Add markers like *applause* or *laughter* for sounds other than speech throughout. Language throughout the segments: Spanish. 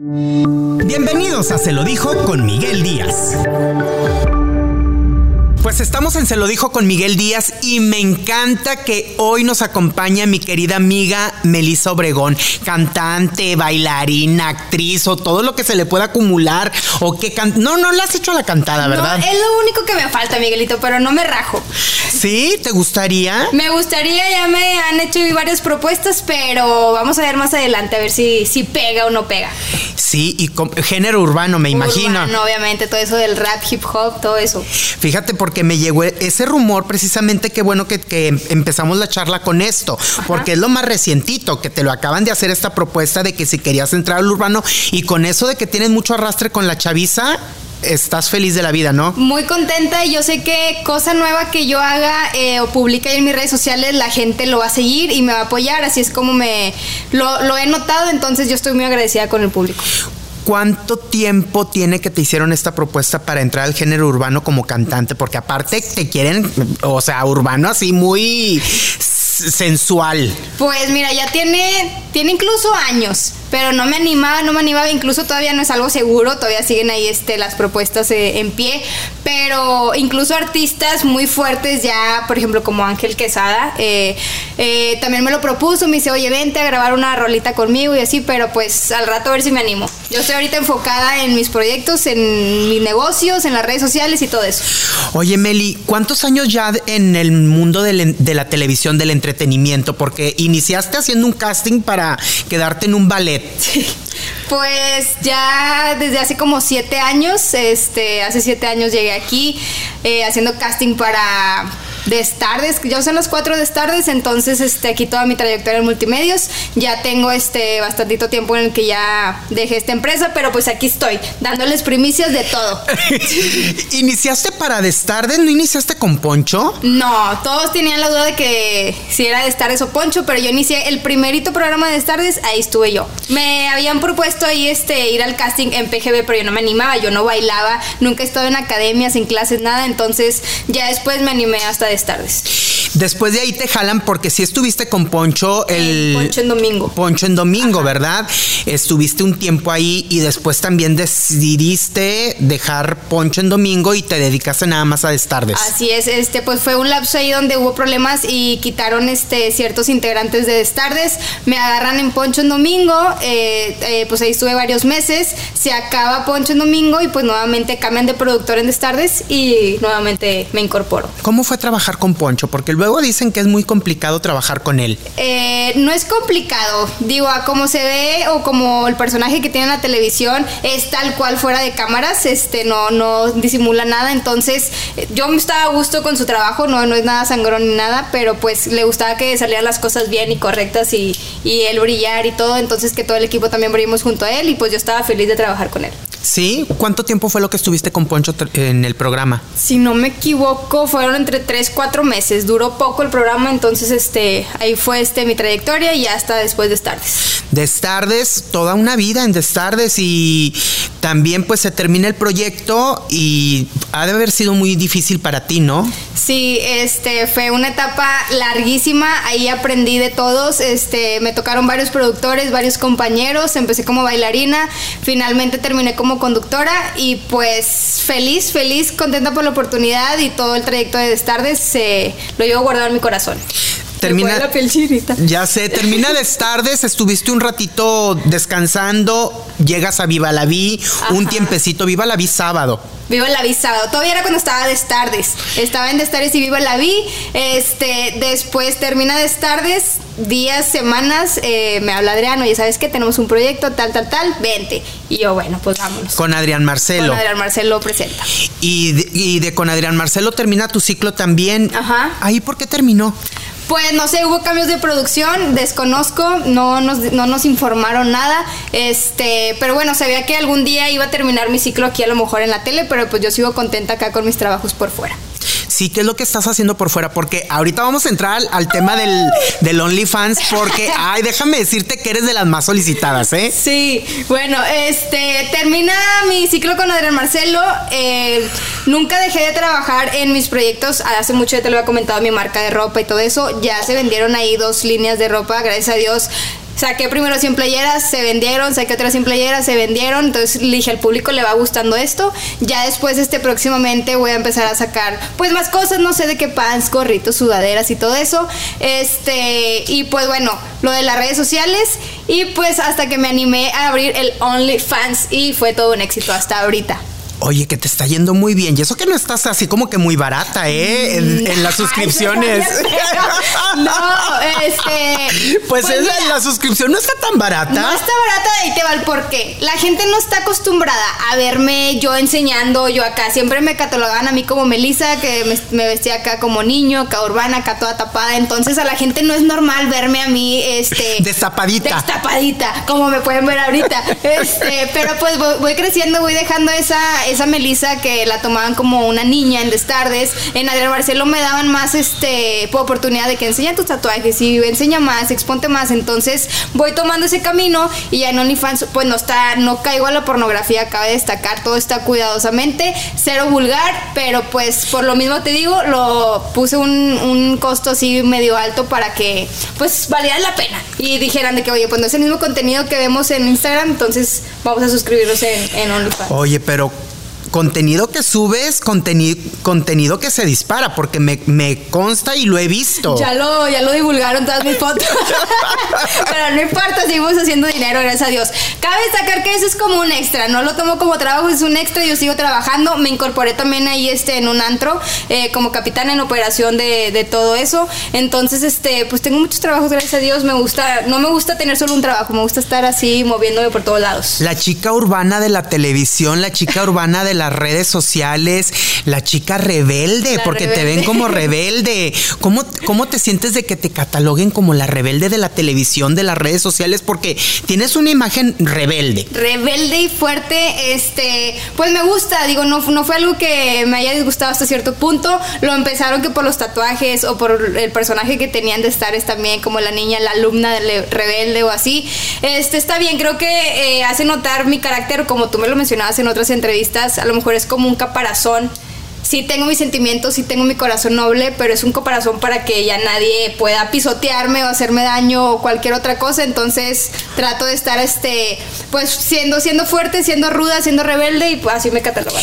Bienvenidos a Se lo dijo con Miguel Díaz. Pues estamos en Se lo dijo con Miguel Díaz y me encanta que hoy nos acompaña mi querida amiga Melissa Obregón, cantante, bailarina, actriz o todo lo que se le pueda acumular o que can no no le has hecho la cantada, ¿verdad? No, es lo único que me falta, Miguelito, pero no me rajo. ¿Sí? ¿Te gustaría? Me gustaría, ya me han hecho varias propuestas, pero vamos a ver más adelante a ver si, si pega o no pega. Sí, y con, género urbano, me imagino. Urbano, obviamente, todo eso del rap, hip hop, todo eso. Fíjate, porque me llegó ese rumor, precisamente, qué bueno que, que empezamos la charla con esto, Ajá. porque es lo más recientito, que te lo acaban de hacer esta propuesta de que si querías entrar al urbano y con eso de que tienes mucho arrastre con la chaviza, estás feliz de la vida, ¿no? Muy contenta y yo sé que cosa nueva que yo haga eh, o publique en mis redes sociales, la gente lo va a seguir y me va a apoyar, así es como me lo, lo he notado, entonces yo estoy muy agradecida con el público. ¿Cuánto tiempo tiene que te hicieron esta propuesta para entrar al género urbano como cantante? Porque aparte te quieren, o sea, urbano así muy sensual. Pues mira, ya tiene, tiene incluso años pero no me animaba, no me animaba, incluso todavía no es algo seguro, todavía siguen ahí este, las propuestas eh, en pie, pero incluso artistas muy fuertes ya, por ejemplo, como Ángel Quesada, eh, eh, también me lo propuso, me dice, oye, vente a grabar una rolita conmigo y así, pero pues al rato a ver si me animo. Yo estoy ahorita enfocada en mis proyectos, en mis negocios, en las redes sociales y todo eso. Oye, Meli, ¿cuántos años ya en el mundo de, de la televisión, del entretenimiento? Porque iniciaste haciendo un casting para quedarte en un ballet Sí. Pues ya desde hace como siete años, este, hace siete años llegué aquí eh, haciendo casting para Destardes, ya son las cuatro Destardes, entonces este, aquí toda mi trayectoria en multimedios. Ya tengo este bastantito tiempo en el que ya dejé esta empresa, pero pues aquí estoy, dándoles primicias de todo. *laughs* ¿Iniciaste para Destardes? ¿No iniciaste con Poncho? No, todos tenían la duda de que si era Destardes o Poncho, pero yo inicié el primerito programa de Destardes, ahí estuve yo. Me habían propuesto ahí este, ir al casting en PGB, pero yo no me animaba, yo no bailaba, nunca he estado en academias, en clases, nada, entonces ya después me animé hasta Destardes. Después de ahí te jalan porque si estuviste con Poncho el Poncho en domingo. Poncho en domingo, Ajá. ¿verdad? Estuviste un tiempo ahí y después también decidiste dejar Poncho en domingo y te dedicaste nada más a Destardes. Así es, este pues fue un lapso ahí donde hubo problemas y quitaron este ciertos integrantes de Destardes, me agarran en Poncho en domingo, eh, eh, pues ahí estuve varios meses, se acaba Poncho en domingo y pues nuevamente cambian de productor en Destardes y nuevamente me incorporo. ¿Cómo fue trabajar con Poncho? Porque luego dicen que es muy complicado trabajar con él. Eh, no es complicado, digo, a como se ve o como el personaje que tiene en la televisión es tal cual fuera de cámaras, este no, no disimula nada, entonces yo estaba a gusto con su trabajo, no, no es nada sangrón ni nada, pero pues le gustaba que salieran las cosas bien y correctas y, y él brillar y todo, entonces que todo el equipo también brillemos junto a él y pues yo estaba feliz de trabajar con él. Sí, ¿cuánto tiempo fue lo que estuviste con Poncho en el programa? Si no me equivoco, fueron entre 3, 4 meses. Duró poco el programa, entonces este ahí fue este mi trayectoria y hasta después de Destardes. Destardes, toda una vida en Destardes y también pues se termina el proyecto y ha de haber sido muy difícil para ti, ¿no? Sí, este fue una etapa larguísima, ahí aprendí de todos, este me tocaron varios productores, varios compañeros, empecé como bailarina, finalmente terminé como conductora y pues feliz, feliz, contenta por la oportunidad y todo el trayecto de Destardes se lo llevo guardado en mi corazón. Termina, la piel chinita. Ya sé, termina Destardes, estuviste un ratito descansando, llegas a Viva la Vi, un tiempecito, Viva la Vi sábado. Viva la Vi sábado. Todavía era cuando estaba Destardes. Estaba en Destardes y Viva la Vi. Este, después termina Destardes, días, semanas, eh, me habla Adriano, ya sabes que tenemos un proyecto, tal, tal, tal, vente. Y yo, bueno, pues vámonos. Con Adrián Marcelo. Con Adrián Marcelo presenta. Y de, y de con Adrián Marcelo termina tu ciclo también. Ajá. ¿Ahí por qué terminó? Pues no sé, hubo cambios de producción, desconozco, no nos, no nos informaron nada, este, pero bueno, sabía que algún día iba a terminar mi ciclo aquí a lo mejor en la tele, pero pues yo sigo contenta acá con mis trabajos por fuera. Sí, ¿qué es lo que estás haciendo por fuera? Porque ahorita vamos a entrar al, al tema del, del OnlyFans, porque, *laughs* ay, déjame decirte que eres de las más solicitadas, ¿eh? Sí, bueno, este, termina mi ciclo con Adrián Marcelo. Eh, nunca dejé de trabajar en mis proyectos. Hace mucho ya te lo había comentado, mi marca de ropa y todo eso. Ya se vendieron ahí dos líneas de ropa, gracias a Dios saqué primero 100 playeras, se vendieron, saqué otras 100 playeras, se vendieron, entonces le dije al público le va gustando esto, ya después este próximamente voy a empezar a sacar pues más cosas, no sé de qué pants, gorritos, sudaderas y todo eso, este, y pues bueno, lo de las redes sociales. Y pues hasta que me animé a abrir el OnlyFans y fue todo un éxito hasta ahorita. Oye, que te está yendo muy bien. Y eso que no estás así como que muy barata, ¿eh? En, las *laughs* suscripciones. no, este. Pues, pues la suscripción no está tan barata. No está barata, ahí te va el porqué. La gente no está acostumbrada a verme yo enseñando, yo acá. Siempre me catalogaban a mí como Melissa, que me, vestía acá como niño, acá urbana, acá toda tapada. Entonces a la gente no es normal verme a mí, este. Destapadita. Destapadita, como me pueden ver ahorita. *laughs* Este, pero pues voy creciendo, voy dejando esa esa Melissa que la tomaban como una niña en Destardes, en Adrián Marcelo me daban más este oportunidad de que enseña tus tatuajes y enseña más, exponte más. Entonces voy tomando ese camino y ya en OnlyFans pues no está, no caigo a la pornografía, cabe destacar, todo está cuidadosamente, cero vulgar, pero pues por lo mismo te digo, lo puse un, un costo así medio alto para que pues valiera la pena y dijeran de que oye, pues no es el mismo contenido que vemos en Instagram, entonces vamos a suscribirnos en OnlyFans. Oye, pero contenido que subes, contenido, contenido que se dispara, porque me, me, consta y lo he visto. Ya lo, ya lo divulgaron todas mis fotos. *laughs* Pero no importa, seguimos haciendo dinero, gracias a Dios. Cabe destacar que eso es como un extra, no lo tomo como trabajo, es un extra, yo sigo trabajando. Me incorporé también ahí este, en un antro, eh, como capitán en operación de, de, todo eso. Entonces, este, pues tengo muchos trabajos, gracias a Dios. Me gusta, no me gusta tener solo un trabajo, me gusta estar así moviéndome por todos lados. La chica urbana de la televisión, la chica urbana de las redes sociales, la chica rebelde, porque te ven como rebelde. ¿Cómo, ¿Cómo te sientes de que te cataloguen como la rebelde de la televisión, de las redes sociales? Porque tienes una imagen rebelde. Rebelde y fuerte, este, pues me gusta, digo, no, no fue algo que me haya disgustado hasta cierto punto. Lo empezaron que por los tatuajes o por el personaje que tenían de estar es también como la niña, la alumna rebelde o así. Este, está bien, creo que eh, hace notar mi carácter, como tú me lo mencionabas en otras entrevistas, lo mejor es como un caparazón sí tengo mis sentimientos, sí tengo mi corazón noble, pero es un corazón para que ya nadie pueda pisotearme o hacerme daño o cualquier otra cosa. Entonces trato de estar, este, pues siendo, siendo fuerte, siendo ruda, siendo rebelde y pues así me catalogan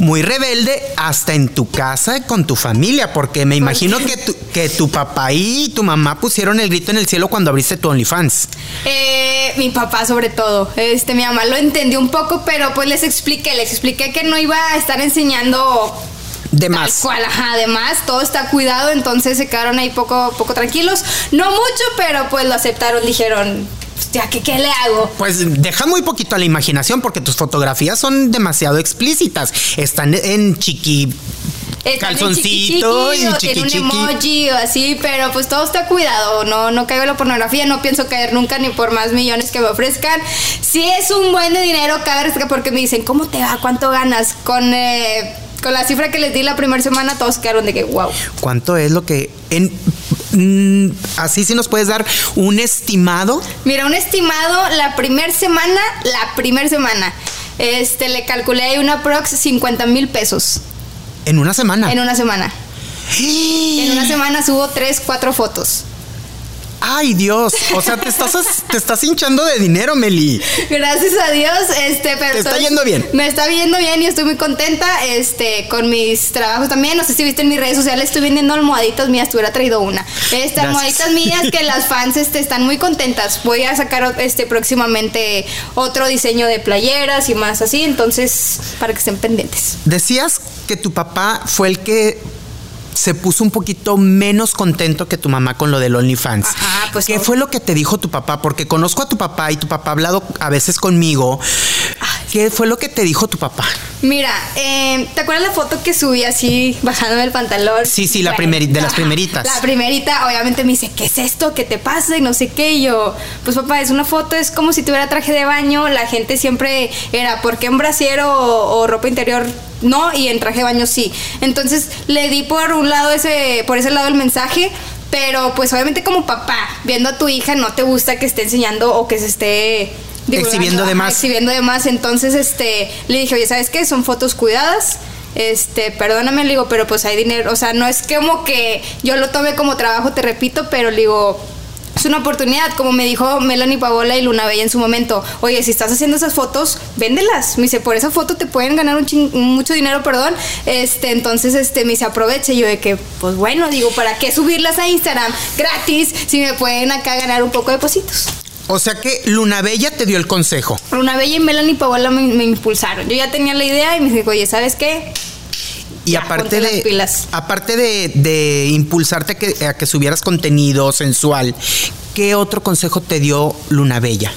Muy rebelde hasta en tu casa con tu familia, porque me imagino que tu, que tu papá y tu mamá pusieron el grito en el cielo cuando abriste tu OnlyFans. Eh, mi papá sobre todo. Este, mi mamá lo entendió un poco, pero pues les expliqué, les expliqué que no iba a estar enseñando de más. cual, además, todo está cuidado, entonces se quedaron ahí poco, poco tranquilos. No mucho, pero pues lo aceptaron, dijeron, ya, ¿qué, ¿qué le hago? Pues deja muy poquito a la imaginación porque tus fotografías son demasiado explícitas. Están en chiqui calzoncito y chiqui, tiene un emoji o así, pero pues todo está cuidado, no, no caigo en la pornografía, no pienso caer nunca ni por más millones que me ofrezcan. Si es un buen de dinero, cada vez porque me dicen, ¿cómo te va? ¿Cuánto ganas? Con eh, con la cifra que les di la primera semana, todos quedaron de que, wow. ¿Cuánto es lo que en mm, así si nos puedes dar un estimado? Mira, un estimado la primera semana, la primera semana. Este, le calculé ahí una prox 50 mil pesos. ¿En una semana? En una semana. en una semana subo tres, cuatro fotos. Ay, Dios. O sea, te estás, te estás hinchando de dinero, Meli. Gracias a Dios, este, pero. Te está yendo bien. Me está yendo bien y estoy muy contenta, este, con mis trabajos también. No sé si viste en mis redes sociales, estoy vendiendo almohaditas mías, te hubiera traído una. Este, almohaditas mías que las fans, este, están muy contentas. Voy a sacar, este, próximamente otro diseño de playeras y más así, entonces, para que estén pendientes. Decías que tu papá fue el que se puso un poquito menos contento que tu mamá con lo del OnlyFans. Ajá, pues ¿Qué fue lo que te dijo tu papá? Porque conozco a tu papá y tu papá ha hablado a veces conmigo. ¿Qué fue lo que te dijo tu papá? Mira, eh, ¿te acuerdas la foto que subí así bajándome el pantalón? Sí, sí, la primerita, de las primeritas. La primerita, obviamente me dice, ¿qué es esto? ¿Qué te pasa? Y no sé qué. Y yo, pues papá, es una foto, es como si tuviera traje de baño. La gente siempre era, ¿por qué en brasiero o ropa interior no, y en traje de baño sí. Entonces le di por un lado ese, por ese lado el mensaje, pero pues obviamente como papá, viendo a tu hija no te gusta que esté enseñando o que se esté exhibiendo de más. Exhibiendo de más. Entonces, este, le dije, oye, ¿sabes qué? Son fotos cuidadas. Este, perdóname, le digo, pero pues hay dinero. O sea, no es como que yo lo tome como trabajo, te repito, pero le digo, es una oportunidad, como me dijo Melanie Paola y Luna Bella en su momento, oye, si estás haciendo esas fotos, véndelas. Me dice, por esa foto te pueden ganar un mucho dinero, perdón. Este, entonces, este, me dice, aproveche. yo de que, pues bueno, digo, ¿para qué subirlas a Instagram gratis si me pueden acá ganar un poco de positos? O sea que Luna Bella te dio el consejo. Luna Bella y Melanie Paola me, me impulsaron. Yo ya tenía la idea y me dijo, oye, ¿sabes qué? Y aparte de, aparte de, impulsarte a que, a que subieras contenido sensual, ¿qué otro consejo te dio Luna Bella?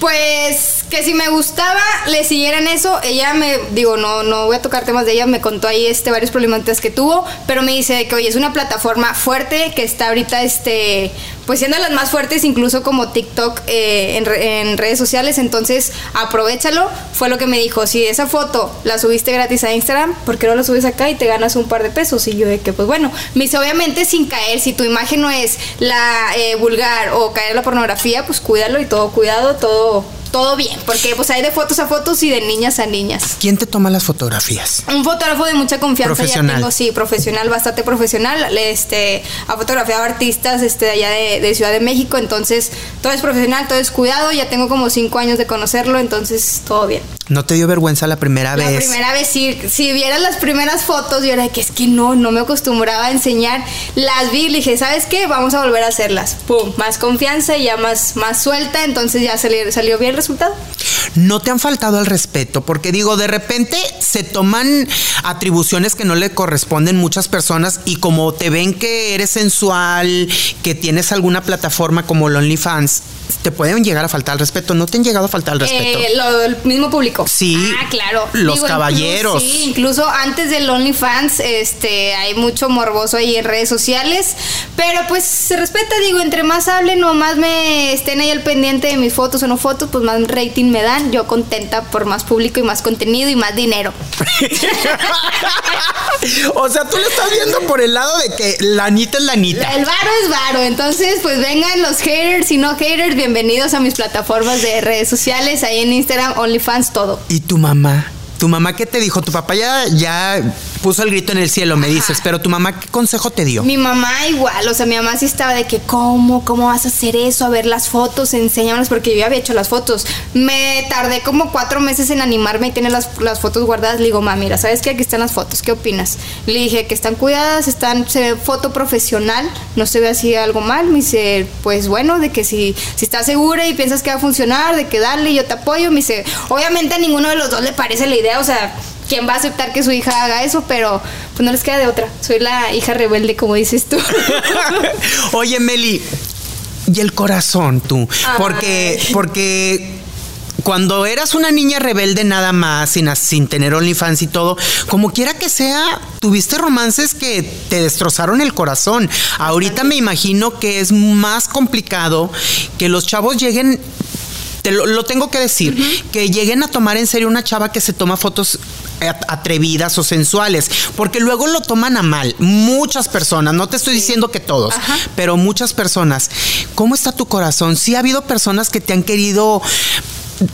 Pues que si me gustaba, le siguieran eso. Ella me, digo, no, no voy a tocar temas de ella, me contó ahí este varios problemas que tuvo, pero me dice que oye, es una plataforma fuerte que está ahorita este pues siendo las más fuertes incluso como TikTok eh, en, redes sociales, entonces aprovechalo, fue lo que me dijo, si esa foto la subiste gratis a Instagram, ¿por qué no la subes acá y te ganas un par de pesos? Y yo de que pues bueno, me dice obviamente sin caer, si tu imagen no es la eh, vulgar o caer la pornografía, pues cuídalo y todo cuidado, todo todo bien, porque pues hay de fotos a fotos y de niñas a niñas. ¿Quién te toma las fotografías? Un fotógrafo de mucha confianza. Profesional. Ya tengo, sí, profesional, bastante profesional. Este, ha fotografiado artistas este, de allá de, Ciudad de México, entonces todo es profesional, todo es cuidado. Ya tengo como cinco años de conocerlo, entonces todo bien. ¿No te dio vergüenza la primera vez? La primera vez, sí. Si vieras las primeras fotos, yo era que es que no, no me acostumbraba a enseñar. Las vi y dije, ¿sabes qué? Vamos a volver a hacerlas. Pum, más confianza y ya más, más suelta, entonces ya salió, salió bien resultado? No te han faltado al respeto, porque digo, de repente se toman atribuciones que no le corresponden muchas personas y como te ven que eres sensual, que tienes alguna plataforma como el OnlyFans, te pueden llegar a faltar al respeto. ¿No te han llegado a faltar al respeto? Eh, lo, el mismo público. Sí. Ah, claro. Los caballeros. Incluso, sí, incluso antes del OnlyFans, este, hay mucho morboso ahí en redes sociales. Pero pues se respeta, digo, entre más hablen o más me estén ahí al pendiente de mis fotos o no fotos, pues más rating me dan. Yo contenta por más público y más contenido y más dinero. *laughs* o sea, tú le estás viendo por el lado de que la Anita es la Anita. El varo es varo. Entonces, pues vengan los haters y no haters bienvenidos a mis plataformas de redes sociales, ahí en Instagram, OnlyFans, todo. ¿Y tu mamá? ¿Tu mamá qué te dijo? Tu papá ya, ya puso el grito en el cielo, me dices, pero tu mamá, ¿qué consejo te dio? Mi mamá igual, o sea, mi mamá sí estaba de que, ¿cómo? ¿Cómo vas a hacer eso? A ver las fotos, enséñanos, porque yo ya había hecho las fotos. Me tardé como cuatro meses en animarme y tener las, fotos guardadas. Le digo, mamá, mira, ¿sabes qué? Aquí están las fotos, ¿qué opinas? Le dije que están cuidadas, están, se ve foto profesional, no se ve así algo mal. Me dice, pues bueno, de que si, si estás segura y piensas que va a funcionar, de que dale, yo te apoyo. Me dice, obviamente a ninguno de los dos le parece la idea, o sea, quién va a aceptar que su hija haga eso, pero pues no les queda de otra. Soy la hija rebelde, como dices tú. *laughs* Oye, Meli, y el corazón tú, porque porque cuando eras una niña rebelde nada más, sin, sin tener OnlyFans y todo, como quiera que sea, tuviste romances que te destrozaron el corazón. Ahorita me imagino que es más complicado que los chavos lleguen te lo, tengo que decir, que lleguen a tomar en serio una chava que se toma fotos atrevidas o sensuales, porque luego lo toman a mal. Muchas personas, no te estoy diciendo que todos, pero muchas personas. ¿Cómo está tu corazón? Sí ha habido personas que te han querido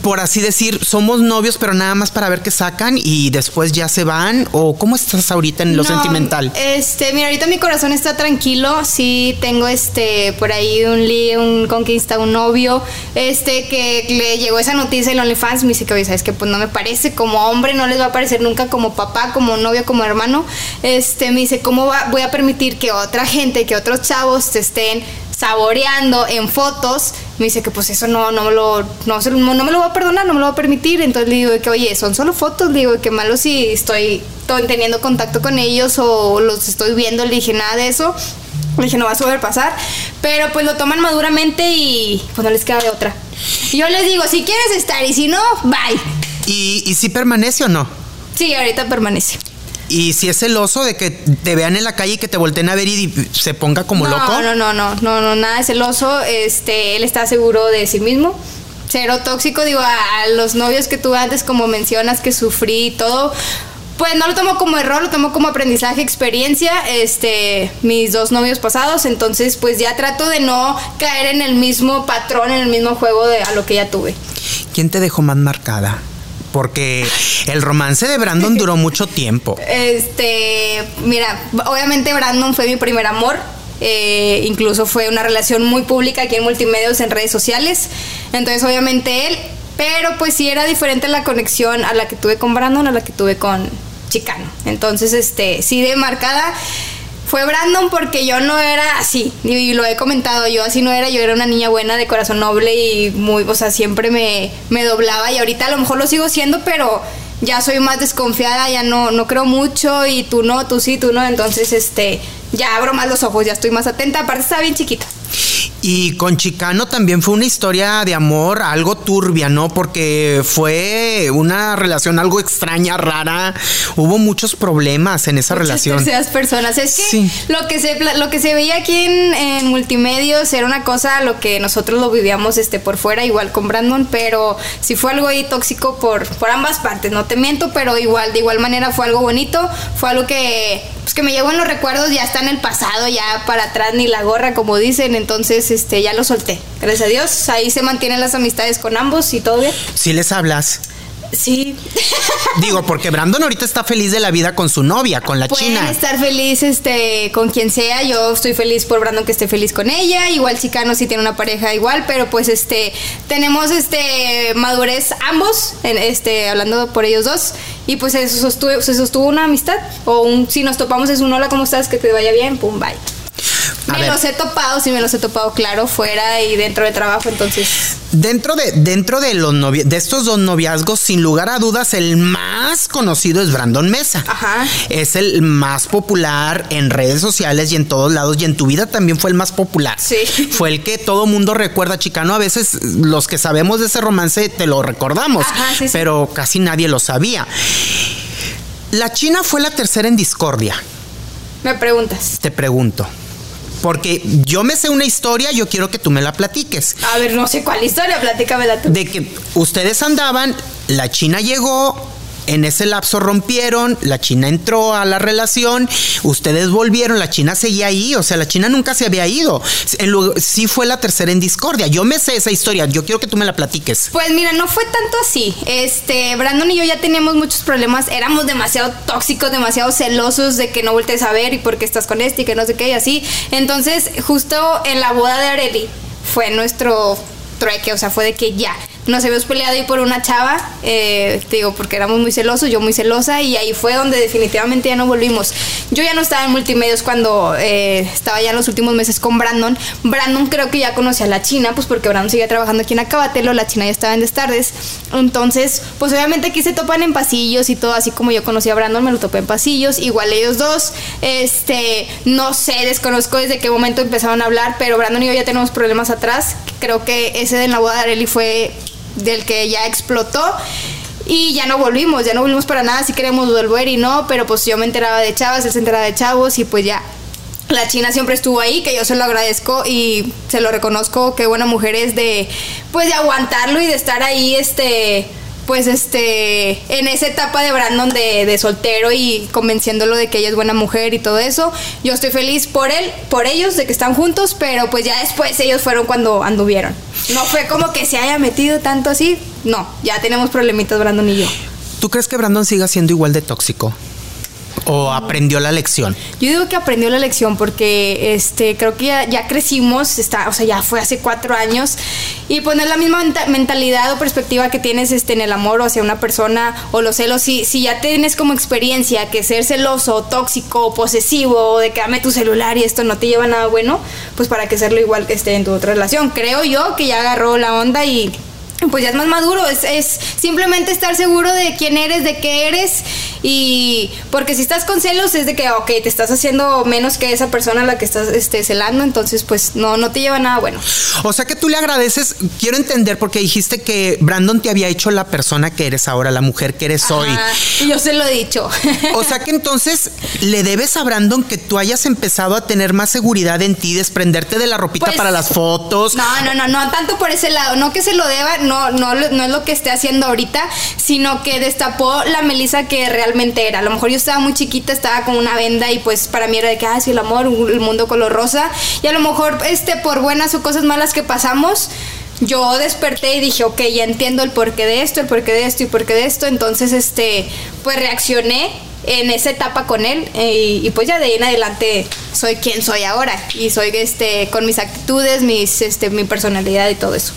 por así decir, somos novios, pero nada más para ver qué sacan y después ya se van? ¿O cómo estás ahorita en lo sentimental? Este, mira, ahorita mi corazón está tranquilo. Sí, tengo este por ahí un li, un conquista, un novio, este que le llegó esa noticia en OnlyFans. Me dice que, oye, sabes que pues no me parece como hombre, no les va a parecer nunca como papá, como novio, como hermano. Este, me dice, ¿cómo voy a permitir que otra gente, que otros chavos te estén saboreando en fotos, me dice que pues eso no, no, me lo, no, no me lo va a perdonar, no me lo va a permitir. Entonces le digo que, oye, son solo fotos, le digo que malo si estoy teniendo contacto con ellos o los estoy viendo, le dije nada de eso. Le dije, no va a sobrepasar. Pero pues lo toman maduramente y pues no les queda de otra. Y yo les digo, si quieres estar y si no, bye. ¿Y, y si permanece o no? Sí, ahorita permanece. Y si es celoso de que te vean en la calle y que te volteen a ver y se ponga como loco. No, no, no, no, no, nada de celoso. Este, él está seguro de sí mismo. Cero tóxico, digo, a, los novios que tuve antes, como mencionas, que sufrí y todo pues no lo tomo como error, lo tomo como aprendizaje, experiencia, este, mis dos novios pasados, entonces pues ya trato de no caer en el mismo patrón, en el mismo juego de a lo que ya tuve. ¿Quién te dejó más marcada? Porque el romance de Brandon duró mucho tiempo. Este, mira, obviamente Brandon fue mi primer amor. eh, incluso fue una relación muy pública aquí en Multimedios, en redes sociales. Entonces, obviamente él, pero pues sí era diferente la conexión a la que tuve con Brandon a la que tuve con Chicano. Entonces, este, sí de marcada fue Brandon porque yo no era así, y lo he comentado, yo así no era, yo era una niña buena, de corazón noble y muy, o sea, siempre me, me doblaba y ahorita a lo mejor lo sigo siendo, pero ya soy más desconfiada, ya no, no creo mucho y tú no, tú sí, tú no, entonces este, ya abro más los ojos, ya estoy más atenta, aparte está bien chiquita. Y con Chicano también fue una historia de amor algo turbia, ¿no? Porque fue una relación algo extraña, rara. Hubo muchos problemas en esa relación. Muchas personas. Es que lo, que se, lo que se veía aquí en, multimedios era una cosa, lo que nosotros lo vivíamos este, por fuera, igual con Brandon, pero sí fue algo ahí tóxico por, por ambas partes. No te miento, pero igual, de igual manera fue algo bonito. Fue algo que, pues, que me llegó en los recuerdos, ya está en el pasado, ya para atrás ni la gorra, como dicen. Entonces, este, ya lo solté. Gracias a Dios. Ahí se mantienen las amistades con ambos y todo bien. Sí les hablas. Sí. Digo, porque Brandon ahorita está feliz de la vida con su novia, con la Pueden china. estar feliz este, con quien sea. Yo estoy feliz por Brandon que esté feliz con ella. Igual Chicano sí tiene una pareja igual, pero pues este tenemos este madurez ambos, en, este, hablando por ellos dos. Y pues se sostuvo, se sostuvo una amistad. O un si nos topamos es un hola, ¿cómo estás? Que te vaya bien, pum, bye me los he topado, sí me los he topado, claro, fuera y dentro de trabajo, entonces. Dentro de, dentro de los de estos dos noviazgos, sin lugar a dudas, el más conocido es Brandon Mesa. Ajá. Es el más popular en redes sociales y en todos lados. Y en tu vida también fue el más popular. Sí. *laughs* Fue el que todo mundo recuerda, chicano. A veces los que sabemos de ese romance te lo recordamos. Ajá, sí, pero casi nadie lo sabía. La China fue la tercera en discordia. Me preguntas. Te pregunto. Porque yo me sé una historia, yo quiero que tú me la platiques. A ver, no sé cuál historia, platícamela tú. De que ustedes andaban, la China llegó, en ese lapso rompieron, la China entró a la relación, ustedes volvieron, la China seguía ahí, o sea, la China nunca se había ido. sí fue la tercera en discordia. Yo me sé esa historia, yo quiero que tú me la platiques. Pues mira, no fue tanto así. Este, Brandon y yo ya teníamos muchos problemas, éramos demasiado tóxicos, demasiado celosos de que no voltees a ver y por qué estás con este y que no sé qué y así. Entonces, justo en la boda de Areli fue nuestro trueque, o sea, fue de que ya, nos habíamos peleado ahí por una chava, eh, digo, porque éramos muy celosos, yo muy celosa, y ahí fue donde definitivamente ya no volvimos. Yo ya no estaba en multimedios cuando eh, estaba ya en los últimos meses con Brandon. Brandon creo que ya conocía a la China, pues porque Brandon seguía trabajando aquí en Acabatelo, la China ya estaba en Destardes. Entonces, pues obviamente aquí se topan en pasillos y todo, así como yo conocí a Brandon, me lo topé en pasillos, igual ellos dos. Este, no sé, desconozco desde qué momento empezaron a hablar, pero Brandon y yo ya tenemos problemas atrás. Creo que ese de la boda de Areli fue del que ya explotó. Y ya no volvimos, ya no volvimos para nada, si queremos volver y no, pero pues yo me enteraba de chavas, él se enteraba de chavos y pues ya. La China siempre estuvo ahí, que yo se lo agradezco y se lo reconozco, qué buena mujer es de, pues de aguantarlo y de estar ahí, este, pues este, en esa etapa de Brandon de, soltero y convenciéndolo de que ella es buena mujer y todo eso. Yo estoy feliz por él, por ellos, de que están juntos, pero pues ya después ellos fueron cuando anduvieron. No fue como que se haya metido tanto así. No, ya tenemos problemitas Brandon y yo. ¿Tú crees que Brandon siga siendo igual de tóxico? ¿O aprendió la lección? Yo digo que aprendió la lección porque este, creo que ya, crecimos, está, o sea, ya fue hace cuatro años y poner la misma mentalidad o perspectiva que tienes este, en el amor o hacia una persona o los celos, si, si ya tienes como experiencia que ser celoso, tóxico, posesivo, de que dame tu celular y esto no te lleva a nada bueno, pues para que hacerlo igual que esté en tu otra relación. Creo yo que ya agarró la onda y pues ya es más maduro, es, es, simplemente estar seguro de quién eres, de qué eres y porque si estás con celos es de que, ok, te estás haciendo menos que esa persona a la que estás este, celando, entonces pues no, no te lleva nada bueno. O sea que tú le agradeces, quiero entender porque dijiste que Brandon te había hecho la persona que eres ahora, la mujer que eres hoy. Y yo se lo he dicho. O sea que entonces le debes a Brandon que tú hayas empezado a tener más seguridad en ti, desprenderte de la ropita pues, para las fotos. No, no, no, no, tanto por ese lado, no que se lo deba, no, no, no es lo que esté haciendo ahorita, sino que destapó la Melissa que realmente era. A lo mejor yo estaba muy chiquita, estaba con una venda y pues para mí era de que, ah, sí, el amor, el mundo color rosa. Y a lo mejor, este, por buenas o cosas malas que pasamos, yo desperté y dije, ok, ya entiendo el porqué de esto, el porqué de esto y porqué de esto. Entonces, este, pues reaccioné en esa etapa con él eh, y, pues ya de ahí en adelante soy quien soy ahora y soy este con mis actitudes, mis este mi personalidad y todo eso.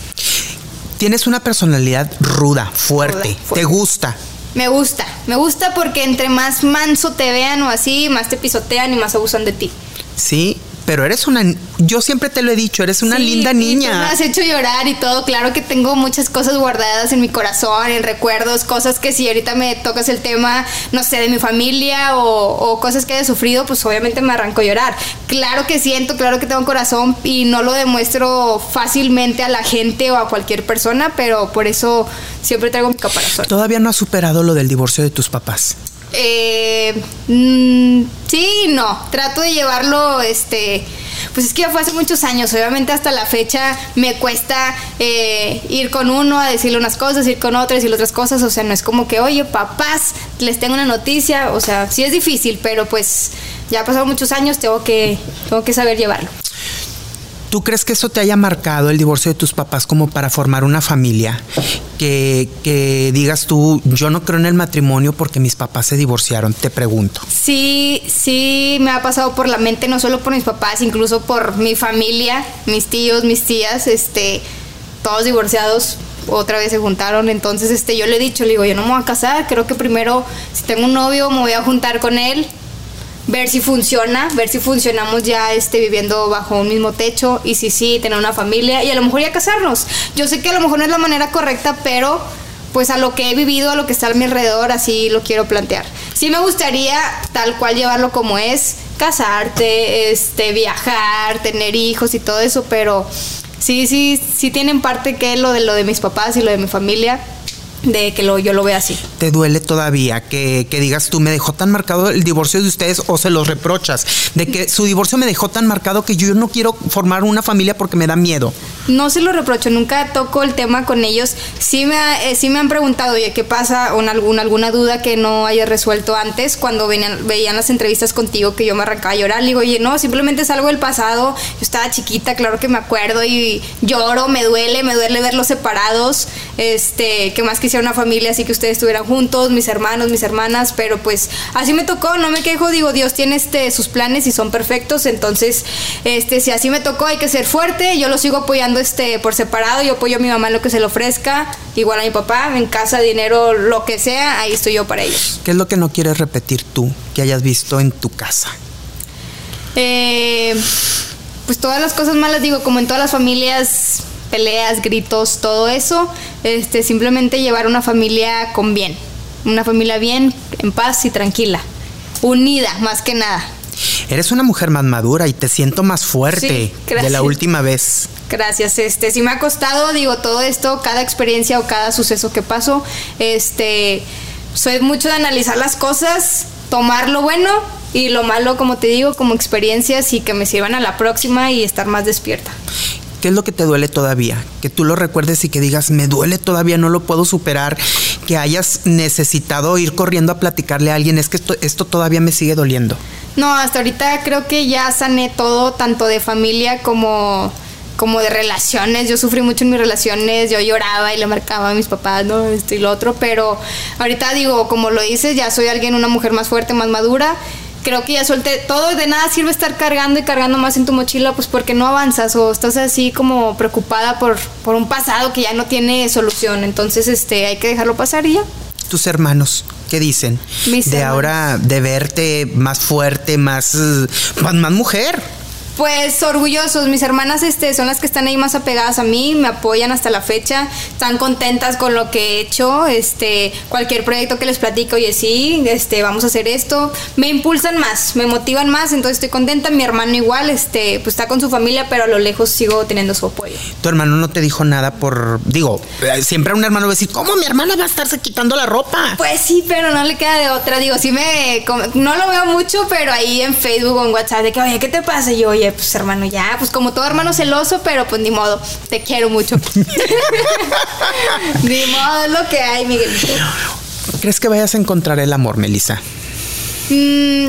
Tienes una personalidad ruda, fuerte, te gusta. Me gusta, me gusta porque entre más manso te vean o así, más te pisotean y más abusan de ti. Sí, pero eres una, yo siempre te lo he dicho, eres una linda niña. me has hecho llorar y todo, claro que tengo muchas cosas guardadas en mi corazón, en recuerdos, cosas que si ahorita me tocas el tema, no sé, de mi familia o, cosas que haya sufrido, pues obviamente me arranco a llorar. Claro que siento, claro que tengo un corazón y no lo demuestro fácilmente a la gente o a cualquier persona, pero por eso siempre traigo mi caparazón. ¿Todavía no has superado lo del divorcio de tus papás? Eh, mm, sí, no. Trato de llevarlo, este. Pues es que ya fue hace muchos años. Obviamente hasta la fecha me cuesta eh, ir con uno a decirle unas cosas, ir con otro a decirle otras cosas. O sea, no es como que, oye, papás, les tengo una noticia. O sea, sí es difícil, pero pues ya ha pasado muchos años, tengo que, tengo que saber llevarlo. ¿Tú crees que eso te haya marcado el divorcio de tus papás como para formar una familia? Que, que, digas tú, yo no creo en el matrimonio porque mis papás se divorciaron, te pregunto. Sí, sí, me ha pasado por la mente, no solo por mis papás, incluso por mi familia, mis tíos, mis tías, este, todos divorciados, otra vez se juntaron, entonces este, yo le he dicho, le digo, yo no me voy a casar, creo que primero, si tengo un novio, me voy a juntar con él, ver si funciona, ver si funcionamos ya este, viviendo bajo un mismo techo y si sí, tener una familia y a lo mejor ya casarnos. Yo sé que a lo mejor no es la manera correcta, pero pues a lo que he vivido, a lo que está a mi alrededor, así lo quiero plantear. Sí me gustaría tal cual llevarlo como es, casarte, este, viajar, tener hijos y todo eso, pero sí, sí, sí tienen parte que lo de lo de mis papás y lo de mi familia de que lo, yo lo vea así. ¿Te duele todavía que, que, digas tú, me dejó tan marcado el divorcio de ustedes o se los reprochas? De que su divorcio me dejó tan marcado que yo no quiero formar una familia porque me da miedo. No se lo reprocho, nunca toco el tema con ellos. Sí me, eh, sí me han preguntado, oye, ¿qué pasa? O alguna, alguna duda que no haya resuelto antes cuando venían, veían las entrevistas contigo que yo me arrancaba a llorar. Le digo, oye, no, simplemente es algo del pasado. Yo estaba chiquita, claro que me acuerdo y lloro, me duele, me duele verlos separados. Este, que más quisiera una familia así que ustedes estuvieran juntos, mis hermanos, mis hermanas, pero pues así me tocó, no me quejo, digo, Dios tiene este sus planes y son perfectos, entonces este si así me tocó hay que ser fuerte, yo lo sigo apoyando este por separado, yo apoyo a mi mamá en lo que se le ofrezca, igual a mi papá, en casa, dinero, lo que sea, ahí estoy yo para ellos. ¿Qué es lo que no quieres repetir tú que hayas visto en tu casa? Eh, pues todas las cosas malas, digo, como en todas las familias peleas, gritos, todo eso, este, simplemente llevar una familia con bien, una familia bien, en paz y tranquila, unida más que nada. Eres una mujer más madura y te siento más fuerte de la última vez. Gracias, este, si me ha costado, digo, todo esto, cada experiencia o cada suceso que pasó, este, soy mucho de analizar las cosas, tomar lo bueno y lo malo, como te digo, como experiencias y que me sirvan a la próxima y estar más despierta. ¿Qué es lo que te duele todavía? Que tú lo recuerdes y que digas, me duele todavía, no lo puedo superar. Que hayas necesitado ir corriendo a platicarle a alguien, es que esto, todavía me sigue doliendo. No, hasta ahorita creo que ya sané todo, tanto de familia como como de relaciones. Yo sufrí mucho en mis relaciones, yo lloraba y le marcaba a mis papás, no, esto y lo otro, pero ahorita digo, como lo dices, ya soy alguien, una mujer más fuerte, más madura creo que ya solté todo, de nada sirve estar cargando y cargando más en tu mochila, pues porque no avanzas o estás así como preocupada por, por un pasado que ya no tiene solución. Entonces, este, hay que dejarlo pasar y ya. Tus hermanos, ¿qué dicen? de ahora, de verte más fuerte, más, más mujer. Pues orgullosos, mis hermanas este, son las que están ahí más apegadas a mí, me apoyan hasta la fecha, están contentas con lo que he hecho, este, cualquier proyecto que les platico, oye sí, este, vamos a hacer esto, me impulsan más, me motivan más, entonces estoy contenta, mi hermano igual, este, pues está con su familia, pero a lo lejos sigo teniendo su apoyo. Tu hermano no te dijo nada por, digo, eh, siempre un hermano va a decir, ¿cómo mi hermana va a estarse quitando la ropa? Pues sí, pero no le queda de otra, digo, sí me, no lo veo mucho, pero ahí en Facebook o en WhatsApp, de que, oye, ¿qué te pasa? Y yo, oye, pues hermano, ya, pues como todo hermano celoso, pero pues ni modo, te quiero mucho. *laughs* ni modo, es lo que hay, Miguelito. ¿Crees que vayas a encontrar el amor, Melissa? Mm,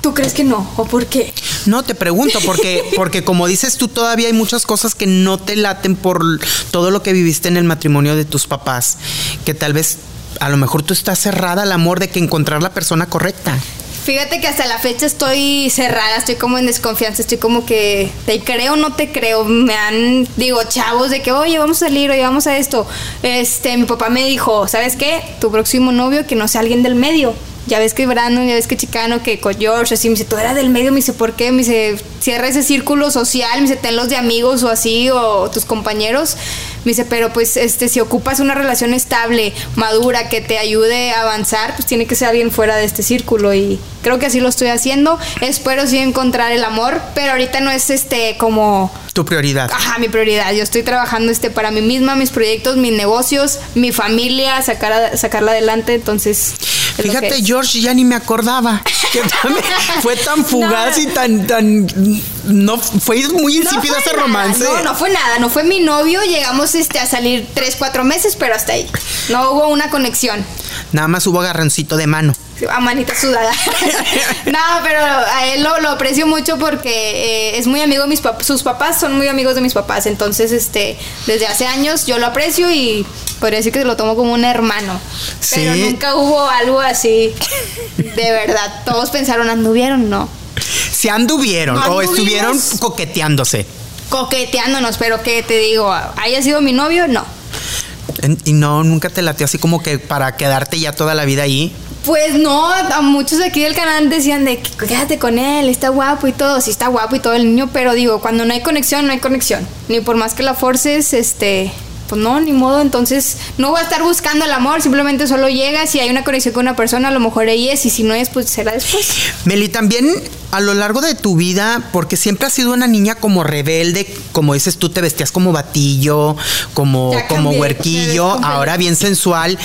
¿Tú crees que no? ¿O por qué? No, te pregunto, porque, *laughs* porque como dices tú, todavía hay muchas cosas que no te laten por todo lo que viviste en el matrimonio de tus papás, que tal vez a lo mejor tú estás cerrada al amor de que encontrar la persona correcta. Fíjate que hasta la fecha estoy cerrada, estoy como en desconfianza, estoy como que te creo o no te creo. Me han, digo, chavos de que, oye, vamos a salir, oye, vamos a esto. Este, mi papá me dijo, ¿sabes qué? Tu próximo novio que no sea alguien del medio ya ves que Brandon, ya ves que Chicano, que con George, así, me dice, tú eras del medio, me dice, ¿por qué? Me dice, cierra ese círculo social, me dice, tenlos de amigos o así, o tus compañeros. Me dice, pero pues este, si ocupas una relación estable, madura, que te ayude a avanzar, pues tiene que ser alguien fuera de este círculo. Y creo que así lo estoy haciendo. Espero sí encontrar el amor, pero ahorita no es este como tu prioridad. Ajá, mi prioridad. Yo estoy trabajando este para mí misma, mis proyectos, mis negocios, mi familia, sacar sacarla adelante. Entonces, fíjate, George, ya ni me acordaba. *laughs* Que fue tan fugaz *laughs* y tan, tan. No, fue muy insípido ese romance. No, no fue nada. No fue mi novio. Llegamos este, a salir tres, cuatro meses, pero hasta ahí. No hubo una conexión. Nada más hubo agarroncito de mano a manita sudada. *laughs* no, pero a él lo, aprecio mucho porque eh, es muy amigo de mis papás. Sus papás son muy amigos de mis papás. Entonces, este, desde hace años yo lo aprecio y podría decir que lo tomo como un hermano. Pero nunca hubo algo así de verdad. Todos pensaron, ¿anduvieron? No. Se anduvieron o estuvieron coqueteándose. Coqueteándonos, pero que te digo, haya sido mi novio, no. ¿Y no, nunca te latió así como que para quedarte ya toda la vida ahí? Pues no, a muchos aquí del canal decían de que quédate con él, está guapo y todo, sí está guapo y todo el niño, pero digo, cuando no hay conexión, no hay conexión. Ni por más que la forces, este, pues no, ni modo, entonces no voy a estar buscando el amor, simplemente solo llega, si hay una conexión con una persona, a lo mejor ahí es, y si no es, pues será después. Meli, también a lo largo de tu vida, porque siempre has sido una niña como rebelde, como dices tú, te vestías como batillo, como, como huerquillo, ahora bien sensual.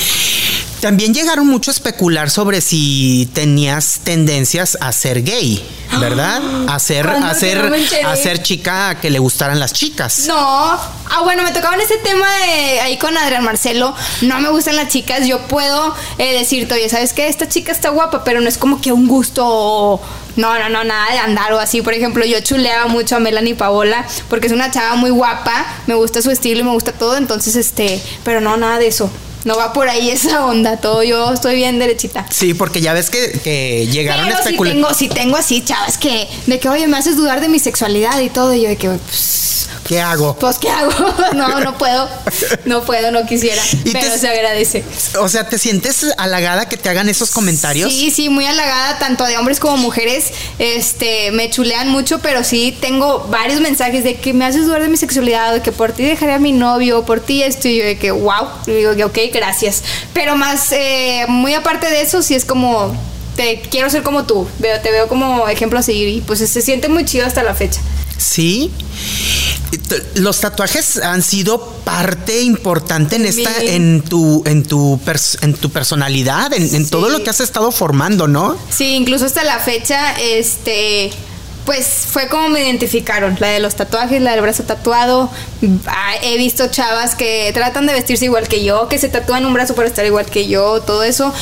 También llegaron mucho a especular sobre si tenías tendencias a ser gay, ¿verdad? A ser, a ser, a ser chica que le gustaran las chicas. No. Ah, bueno, me tocaba en ese tema de, ahí con Adrián Marcelo. No me gustan las chicas. Yo puedo eh, decirte, oye, ¿sabes qué? Esta chica está guapa, pero no es como que un gusto. No, no, no, nada de andar o así. Por ejemplo, yo chuleaba mucho a Melanie Paola porque es una chava muy guapa, me gusta su estilo y me gusta todo, entonces, este, pero no, nada de eso. No va por ahí esa onda, todo yo estoy bien derechita. Sí, porque ya ves que, que llegaron a especular. Si tengo, si tengo así, chavas, que de que, oye, me haces dudar de mi sexualidad y todo, y yo de que, pues, ¿Qué hago? Pues, ¿qué hago? *laughs* no, no puedo. No puedo, no quisiera. *laughs* pero se agradece. O sea, ¿te sientes halagada que te hagan esos comentarios? Sí, sí, muy halagada, tanto de hombres como mujeres. Este, me chulean mucho, pero sí tengo varios mensajes de que me haces dudar de mi sexualidad, de que por ti dejaré a mi novio, por ti esto, y yo de que, wow. Y digo que, ok, gracias. Pero más, eh, muy aparte de eso, sí es como te quiero ser como tú, veo, te veo como ejemplo a seguir y pues se siente muy chido hasta la fecha. Sí. Los tatuajes han sido parte importante en esta, en tu, en tu, en tu personalidad, en, todo lo que has estado formando, ¿no? Sí, incluso hasta la fecha, este, pues fue como me identificaron, la de los tatuajes, la del brazo tatuado. Ah, he visto chavas que tratan de vestirse igual que yo, que se tatúan un brazo para estar igual que yo, todo eso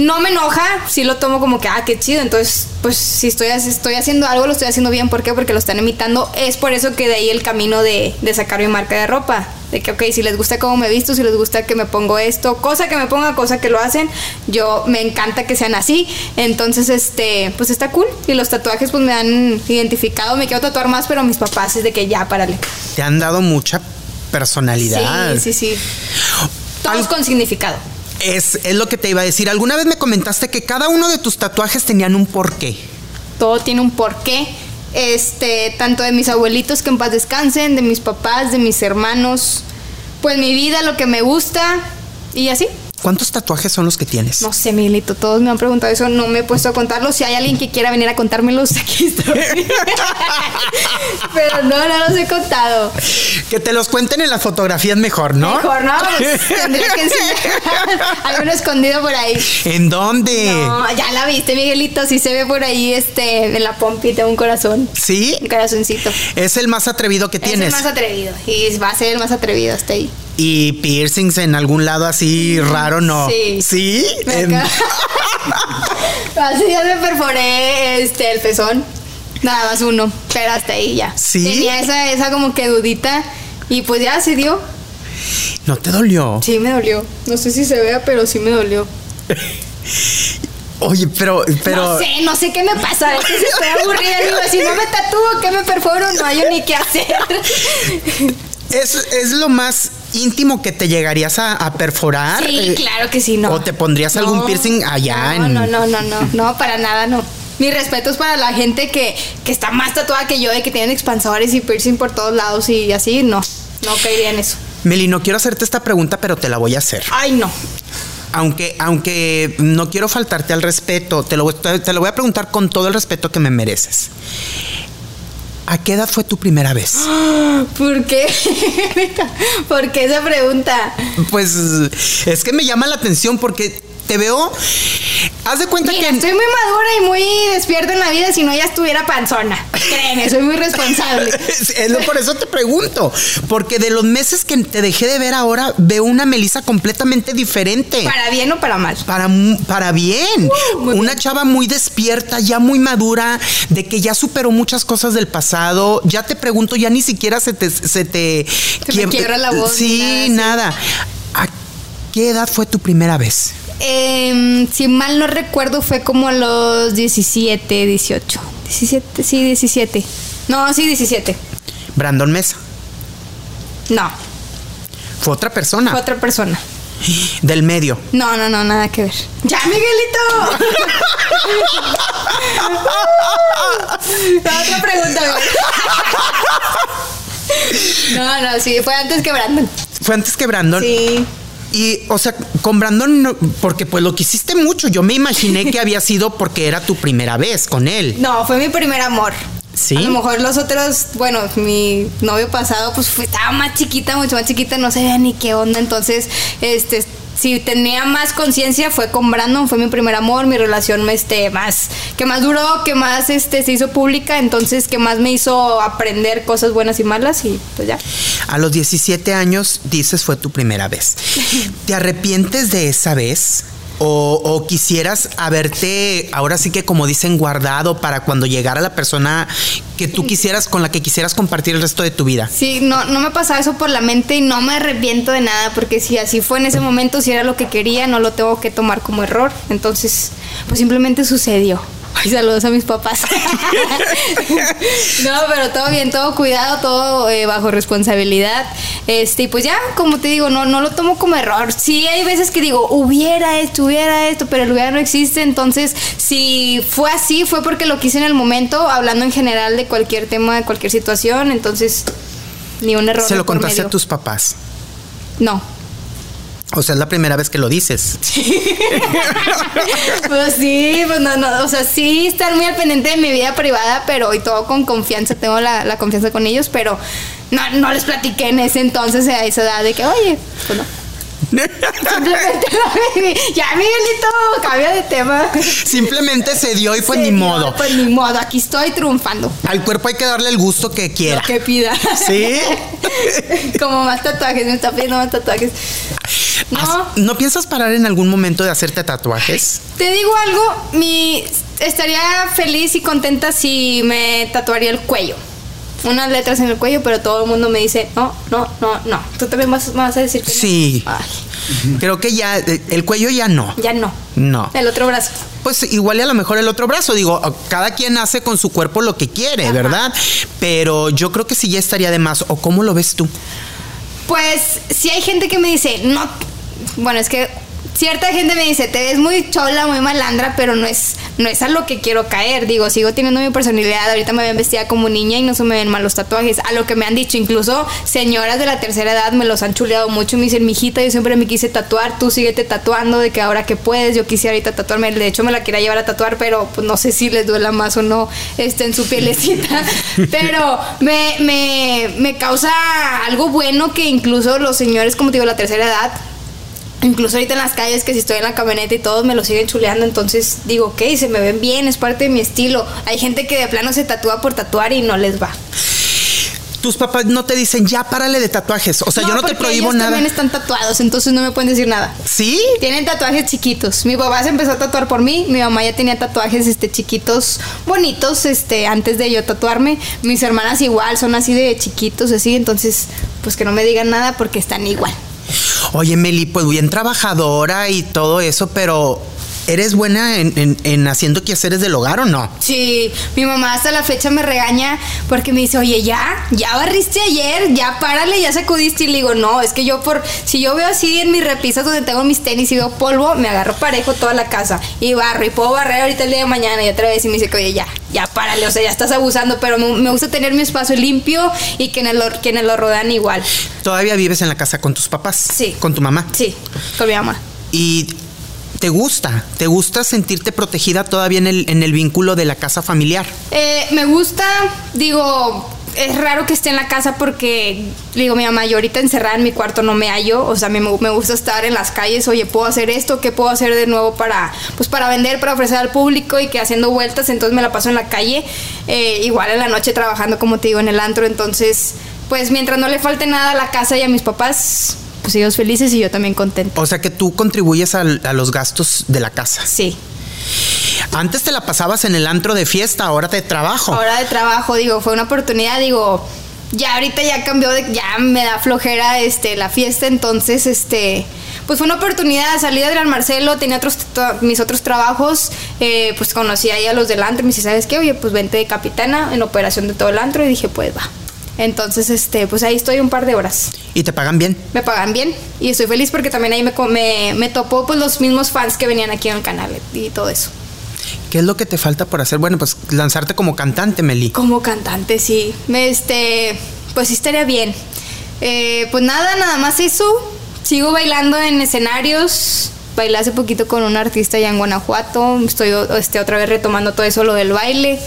no me enoja, sí lo tomo como que, ah, qué chido. Entonces, pues si estoy, estoy haciendo algo, lo estoy haciendo bien. ¿Por qué? Porque lo están imitando. Es por eso que de ahí el camino de, sacar mi marca de ropa. De que, ok, si les gusta cómo me visto, si les gusta que me pongo esto, cosa que me ponga, cosa que lo hacen, yo me encanta que sean así. Entonces, este, pues está cool. Y los tatuajes, pues me han identificado. Me quiero tatuar más, pero mis papás es de que ya, párale. Te han dado mucha personalidad. Sí, sí, sí. Todos con significado. Es, lo que te iba a decir. Alguna vez me comentaste que cada uno de tus tatuajes tenían un porqué. Todo tiene un porqué. Este, tanto de mis abuelitos que en paz descansen, de mis papás, de mis hermanos. Pues mi vida, lo que me gusta y así. ¿Cuántos tatuajes son los que tienes? No sé, Miguelito, todos me han preguntado eso, no me he puesto a contarlos. Si hay alguien que quiera venir a contármelos, *laughs* aquí estoy. Pero no, no los he contado. Que te los cuenten en las fotografías mejor, ¿no? Mejor, ¿no? Pues *laughs* tendría que enseñar. Hay uno escondido por ahí. ¿En dónde? No, ya la viste, Miguelito. Sí se ve por ahí este, en la pompita un corazón. ¿Sí? Un corazoncito. Es el más atrevido que tienes. Es el más atrevido. Y va a ser el más atrevido hasta ahí. Y piercings en algún lado así raro, no. Sí. ¿Sí? *laughs* Así ya me perforé este, el pezón. Nada más uno, pero hasta ahí ya. Sí. Tenía esa, esa como que dudita y pues ya se dio. ¿No te dolió? Sí, me dolió. No sé si se vea, pero sí me dolió. *laughs* Oye, pero, pero. No sé, no sé qué me pasa. A veces estoy aburrida. Digo, si no me tatúo, ¿qué me perforo? No hay ni qué hacer. *laughs* Es, es lo más íntimo que te llegarías a, perforar. Sí, eh, claro que sí, no. ¿O te pondrías algún piercing allá no, en.? No, no, no, no, no, para nada, no. Mi respeto es para la gente que, que está más tatuada que yo, de que tienen expansores y piercing por todos lados y así, no. No caería en eso. Meli, no quiero hacerte esta pregunta, pero te la voy a hacer. Ay, no aunque, aunque no quiero faltarte al respeto, te lo, te lo voy a preguntar con todo el respeto que me mereces. ¿A qué edad fue tu primera vez? *gasps* ¿Por qué? *laughs* ¿Por qué esa pregunta? Pues es que me llama la atención porque te veo. Haz de cuenta Mira, que. Estoy muy madura y muy despierta en la vida, si no ya estuviera panzona. Créeme, soy muy responsable. *laughs* es, por eso te pregunto. Porque de los meses que te dejé de ver ahora, veo una Melissa completamente diferente. ¿Para bien o para mal? Para, para bien. Uh, una chava muy despierta, ya muy madura, de que ya superó muchas cosas del pasado. Ya te pregunto, ya ni siquiera se te. Se te quiebra la voz. Sí, nada. ¿A qué edad fue tu primera vez? Eh, si mal no recuerdo, fue como a los 17, 18. 17, sí, 17. No, sí, 17. Brandon Mesa. No. Fue otra persona. Fue otra persona. Del medio. No, no, no, nada que ver. ¡Ya, Miguelito! *laughs* otra pregunta, *laughs* No, no, sí, fue antes que Brandon. Fue antes que Brandon. Sí. Y, o sea, con Brandon, porque pues lo quisiste mucho. Yo me imaginé que había sido porque era tu primera vez con él. No, fue mi primer amor. Sí. A lo mejor los otros, bueno, mi novio pasado, pues estaba más chiquita, mucho más chiquita, no sabía ni qué onda. Entonces, este, si tenía más conciencia fue con Brandon, fue mi primer amor, mi relación este, más, que más duró, que más este, se hizo pública, entonces que más me hizo aprender cosas buenas y malas y pues ya. A los 17 años dices fue tu primera vez. *laughs* ¿Te arrepientes de esa vez? O, quisieras haberte, ahora sí que como dicen, guardado para cuando llegara la persona que tú quisieras, con la que quisieras compartir el resto de tu vida. Sí, no, no me pasaba eso por la mente y no me arrepiento de nada, porque si así fue en ese momento, si era lo que quería, no lo tengo que tomar como error. Entonces, pues simplemente sucedió. Ay, saludos a mis papás. *laughs* no, pero todo bien, todo cuidado, todo eh, bajo responsabilidad. Este, y pues ya, como te digo, no, no lo tomo como error. Sí, hay veces que digo, hubiera esto, hubiera esto, pero el hubiera no existe. Entonces, si fue así, fue porque lo quise en el momento, hablando en general de cualquier tema, de cualquier situación. Entonces, ni un error. ¿Se lo contaste a tus papás? No. O sea, es la primera vez que lo dices. pues sí, pues no, no, o sea, sí estar muy al pendiente de mi vida privada, pero y todo con confianza, tengo la, confianza con ellos, pero no, no les platiqué en ese entonces a esa edad de que, oye, pues no. Simplemente *laughs* ya Miguelito, cambia de tema. Simplemente se dio y pues ni modo. Pues ni modo, aquí estoy triunfando. Al cuerpo hay que darle el gusto que quiera. que pida. Sí. *laughs* Como más tatuajes, me está pidiendo más tatuajes. No. ¿No piensas parar en algún momento de hacerte tatuajes? Te digo algo, mi estaría feliz y contenta si me tatuaría el cuello. Unas letras en el cuello, pero todo el mundo me dice, no, no, no, no. ¿Tú también vas, a decir que sí. Creo que ya, eh, el cuello ya no. Ya no. No. El otro brazo. Pues igual y a lo mejor el otro brazo. Digo, cada quien hace con su cuerpo lo que quiere, ¿verdad? Pero yo creo que sí ya estaría de más. ¿O cómo lo ves tú? Pues si hay gente que me dice, no, bueno, es que cierta gente me dice, te ves muy chola, muy malandra, pero no es, no es a lo que quiero caer. Digo, sigo teniendo mi personalidad. Ahorita me ven vestida como niña y no se me ven mal los tatuajes. A lo que me han dicho, incluso señoras de la tercera edad me los han chuleado mucho. Me dicen, mijita, yo siempre me quise tatuar, tú síguete tatuando, de que ahora que puedes, yo quisiera ahorita tatuarme. De hecho, me la quería llevar a tatuar, pero pues, no sé si les duela más o no este, en su pielecita. *laughs* pero me, me, me causa algo bueno que incluso los señores, como te digo, la tercera edad, Incluso ahorita en las calles, que si estoy en la camioneta y todos me lo siguen chuleando, entonces digo, ok, se me ven bien, es parte de mi estilo. Hay gente que de plano se tatúa por tatuar y no les va. Tus papás no te dicen, ya párale de tatuajes. O sea, yo no te prohíbo ellos nada. también están tatuados, entonces no me pueden decir nada. ¿Sí? Tienen tatuajes chiquitos. Mi papá se empezó a tatuar por mí. Mi mamá ya tenía tatuajes este, chiquitos, bonitos, este, antes de yo tatuarme. Mis hermanas igual, son así de chiquitos, así. Entonces, pues que no me digan nada porque están igual. Oye, Meli, pues bien trabajadora y todo eso, pero ¿eres buena en, en- en haciendo quehaceres del hogar o no? Sí, mi mamá hasta la fecha me regaña porque me dice, oye, ya, ya barriste ayer, ya párale, ya sacudiste. Y le digo, no, es que yo por, si yo veo así en mis repisas donde tengo mis tenis y veo polvo, me agarro parejo toda la casa y barro y puedo barrer ahorita el día de mañana y otra vez y me dice que, oye, ya, ya párale, o sea, ya estás abusando, pero me, me gusta tener mi espacio limpio y que en el, quienes lo rodean igual. ¿Todavía vives en la casa con tus papás? Sí. ¿Con tu mamá? Sí, con mi mamá. ¿Y te gusta? ¿Te gusta sentirte protegida todavía en el, en el vínculo de la casa familiar? Eh, me gusta, digo, es raro que esté en la casa porque, digo, mi mamá, yo ahorita encerrada en mi cuarto no me hallo, o sea, me, me gusta estar en las calles, oye, puedo hacer esto, ¿qué puedo hacer de nuevo para, pues, para vender, para ofrecer al público y que haciendo vueltas, entonces me la paso en la calle, eh, igual en la noche trabajando, como te digo, en el antro, entonces, pues, mientras no le falte nada a la casa y a mis papás, pues ellos felices y yo también contenta. O sea que tú contribuyes a los gastos de la casa. Sí. Antes te la pasabas en el antro de fiesta, ahora de trabajo. Ahora de trabajo, digo, fue una oportunidad, digo, ya ahorita ya cambió de, ya me da flojera este la fiesta, entonces este pues fue una oportunidad, salí de Gran Marcelo, tenía otros to- mis otros trabajos, eh, pues conocí ahí a los del antro y me dice, ¿sabes qué? Oye, pues vente de capitana en operación de todo el antro y dije, pues va. Entonces, este, pues ahí estoy un par de horas. ¿Y te pagan bien? Me pagan bien y estoy feliz porque también ahí me, me, me topó pues los mismos fans que venían aquí en el canal y todo eso. ¿Qué es lo que te falta por hacer? Bueno, pues lanzarte como cantante, Meli. Como cantante, sí. Me, Este, pues sí estaría bien. Eh, pues nada, nada más eso. Sigo bailando en escenarios. Bailé hace poquito con un artista allá en Guanajuato. Estoy este, otra vez retomando todo eso, lo del baile.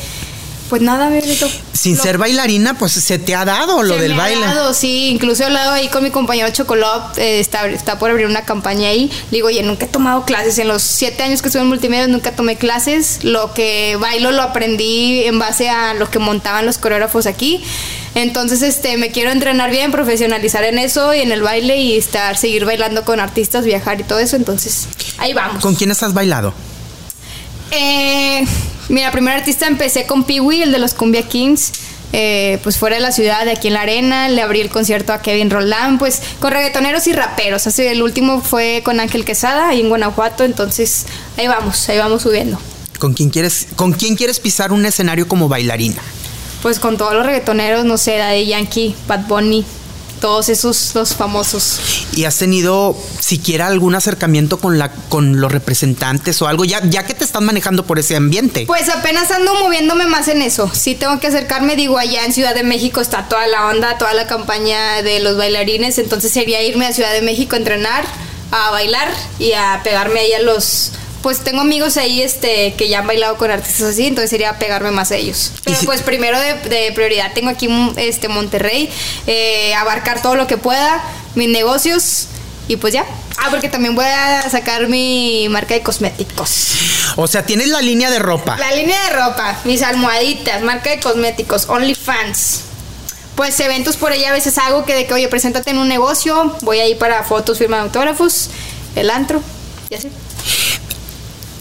Pues nada, Benito. Sin No. ser bailarina, pues se te ha dado lo Se del me ha baile. dado, sí, incluso he hablado ahí con mi compañero Chocolop, eh, está, está por abrir una campaña ahí. Digo, oye, nunca he tomado clases. En los siete años que estuve en multimedia nunca tomé clases. Lo que bailo lo aprendí en base a lo que montaban los coreógrafos aquí. Entonces, este, me quiero entrenar bien, profesionalizar en eso y en el baile y estar, seguir bailando con artistas, viajar y todo eso. Entonces, ahí vamos. ¿Con quiénes has bailado? Eh, mira, primer artista empecé con Peewee, el de los Cumbia Kings. eh, pues fuera de la ciudad, de aquí en la arena, le abrí el concierto a Kevin Roldán, pues con reggaetoneros y raperos. Así, el último fue con Ángel Quesada, ahí en Guanajuato, entonces ahí vamos, ahí vamos subiendo. ¿Con quién quieres, con quién quieres pisar un escenario como bailarina? Pues con todos los reggaetoneros, no sé, de Yankee, Bad Bunny, todos esos los famosos. ¿Y has tenido siquiera algún acercamiento con la con los representantes o algo ya ya que te están manejando por ese ambiente? Pues apenas ando moviéndome más en eso. Sí tengo que acercarme, digo, allá en Ciudad de México está toda la onda, toda la campaña de los bailarines, entonces sería irme a Ciudad de México a entrenar, a bailar y a pegarme ahí a los pues tengo amigos ahí este que ya han bailado con artistas así, entonces sería pegarme más a ellos. Pero si- pues primero de, de prioridad tengo aquí este Monterrey, eh, abarcar todo lo que pueda, mis negocios y pues ya. Ah, porque también voy a sacar mi marca de cosméticos. O sea, tienes la línea de ropa. La línea de ropa, mis almohaditas, marca de cosméticos, OnlyFans. Pues eventos por ahí a veces hago que de que, oye, preséntate en un negocio, voy ahí para fotos, firma de autógrafos, el antro, y así.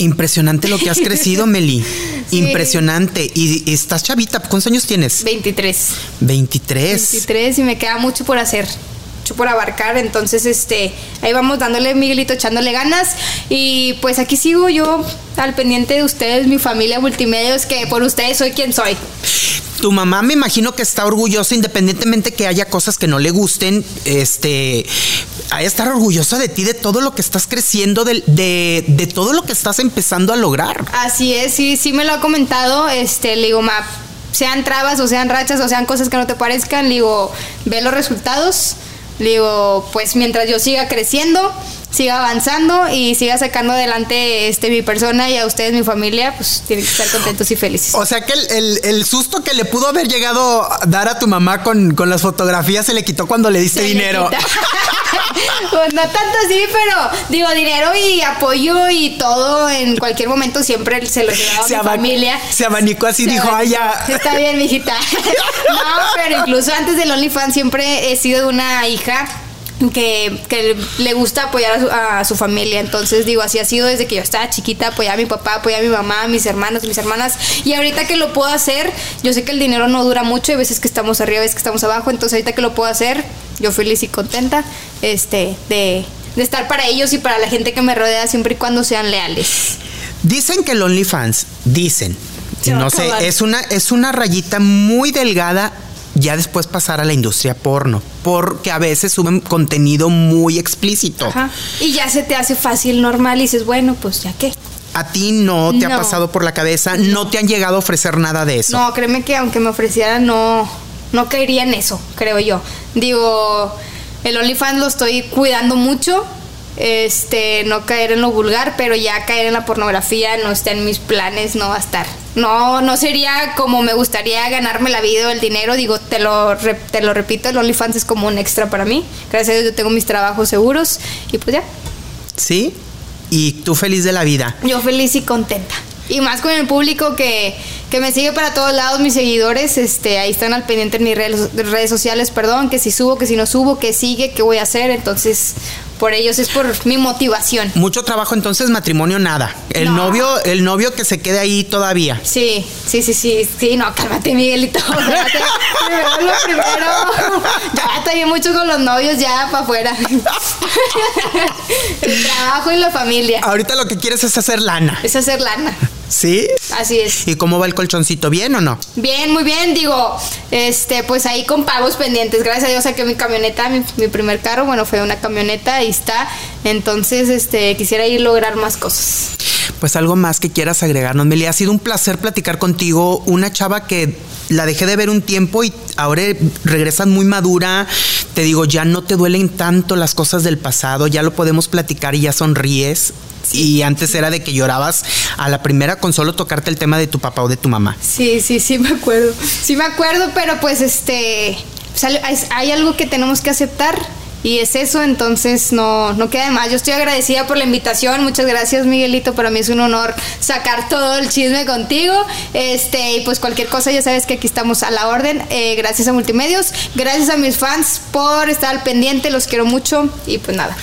Impresionante lo que has crecido, Meli. *laughs* Sí. Impresionante. Y, y estás chavita, ¿cuántos años tienes? 23. 23. 23 y me queda mucho por hacer. Mucho por abarcar, entonces este ahí vamos dándole Miguelito echándole ganas y pues aquí sigo yo al pendiente de ustedes, mi familia multimedios que por ustedes soy quien soy. Tu mamá me imagino que está orgullosa independientemente que haya cosas que no le gusten, este, ha de estar orgullosa de ti, de todo lo que estás creciendo, de, de, de todo lo que estás empezando a lograr. Así es, sí, sí me lo ha comentado. Este, le digo, ma, sean trabas o sean rachas o sean cosas que no te parezcan, le digo, ve los resultados. Le digo, pues mientras yo siga creciendo, siga avanzando y siga sacando adelante este, mi persona y a ustedes, mi familia, pues tienen que estar contentos y felices. O sea que el, el- el susto que le pudo haber llegado a dar a tu mamá con, con las fotografías se le quitó cuando le diste Se dinero. *laughs* pues no tanto así, pero digo, dinero y apoyo y todo en cualquier momento siempre se lo llevaba a mi familia. Se abanicó así, dijo, ay, ya. Está bien, mijita. *laughs* no, pero incluso antes del OnlyFans siempre he sido una hija que, que, le gusta apoyar a su, familia. Entonces, digo, así ha sido desde que yo estaba chiquita, apoyar a mi papá, apoyar a mi mamá, a mis hermanos, mis hermanas. Y ahorita que lo puedo hacer, yo sé que el dinero no dura mucho, hay veces que estamos arriba, hay veces que estamos abajo. Entonces, ahorita que lo puedo hacer, yo feliz y contenta este, de, de estar para ellos y para la gente que me rodea siempre y cuando sean leales. Dicen que el OnlyFans, dicen, no sé, es una, es una rayita muy delgada ya después pasar a la industria porno, porque a veces suben contenido muy explícito. Ajá. Y ya se te hace fácil, normal, y dices, bueno, pues ya qué. ¿A ti no te ha pasado por la cabeza? No. te han llegado a ofrecer nada de eso? No, créeme que aunque me ofrecieran, no, no caería en eso, creo yo. Digo, el OnlyFans lo estoy cuidando mucho este, no caer en lo vulgar, pero ya caer en la pornografía no está en mis planes, no va a estar. No, no sería como me gustaría ganarme la vida o el dinero, digo, te lo, te lo repito, el OnlyFans es como un extra para mí. Gracias a Dios yo tengo mis trabajos seguros y pues ya. ¿Sí? ¿Y tú feliz de la vida? Yo feliz y contenta. Y más con el público que, que me sigue para todos lados, mis seguidores, este, ahí están al pendiente en mis redes, redes sociales, perdón, que si subo, que si no subo, que sigue, qué voy a hacer, entonces por ellos, es por mi motivación. Mucho trabajo, entonces matrimonio nada. El novio, el novio que se quede ahí todavía. Sí, sí, sí, sí, sí, no, cálmate, Miguelito. *laughs* Cálmate. lo primero. *laughs* Ya estoy mucho con los novios ya para afuera. *laughs* el trabajo y la familia. Ahorita lo que quieres es hacer lana. Es hacer lana. ¿Sí? Así es. ¿Y cómo va el colchoncito? ¿Bien o no? Bien, muy bien. Digo, este, pues ahí con pagos pendientes. Gracias a Dios saqué mi camioneta, mi, mi primer carro. Bueno, fue una camioneta y está. Entonces, este, quisiera ir a lograr más cosas. Pues algo más que quieras agregarnos, Meli. Ha sido un placer platicar contigo. Una chava que la dejé de ver un tiempo y ahora regresas muy madura. Te digo, ya no te duelen tanto las cosas del pasado, ya lo podemos platicar y ya sonríes. Y antes era de que llorabas a la primera con solo tocarte el tema de tu papá o de tu mamá. Sí, sí, sí *laughs* me acuerdo. Sí me acuerdo, pero pues este hay algo que tenemos que aceptar y es eso, entonces no, no queda de más. Yo estoy agradecida por la invitación. Muchas gracias, Miguelito. Para mí es un honor sacar todo el chisme contigo. Este, y pues cualquier cosa, ya sabes que aquí estamos a la orden. Eh, gracias a Multimedios. Gracias a mis fans por estar al pendiente. Los quiero mucho. Y pues nada.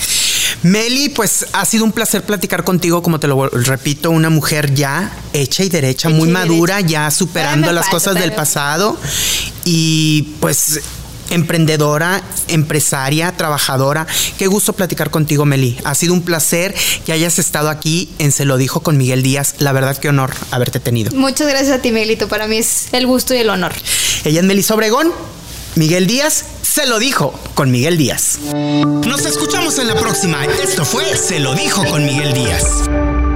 Meli, pues ha sido un placer platicar contigo, como te lo repito, una mujer ya hecha y derecha, muy madura, ya superando las cosas del pasado. Y pues emprendedora, empresaria, trabajadora. Qué gusto platicar contigo, Meli. Ha sido un placer que hayas estado aquí en Se lo dijo con Miguel Díaz. La verdad, qué honor haberte tenido. Muchas gracias a ti, Miguelito. Para mí es el gusto y el honor. Ella es Meli Sobregón. Miguel Díaz se lo dijo con Miguel Díaz. Nos escuchamos en la próxima. Esto fue Se lo dijo con Miguel Díaz.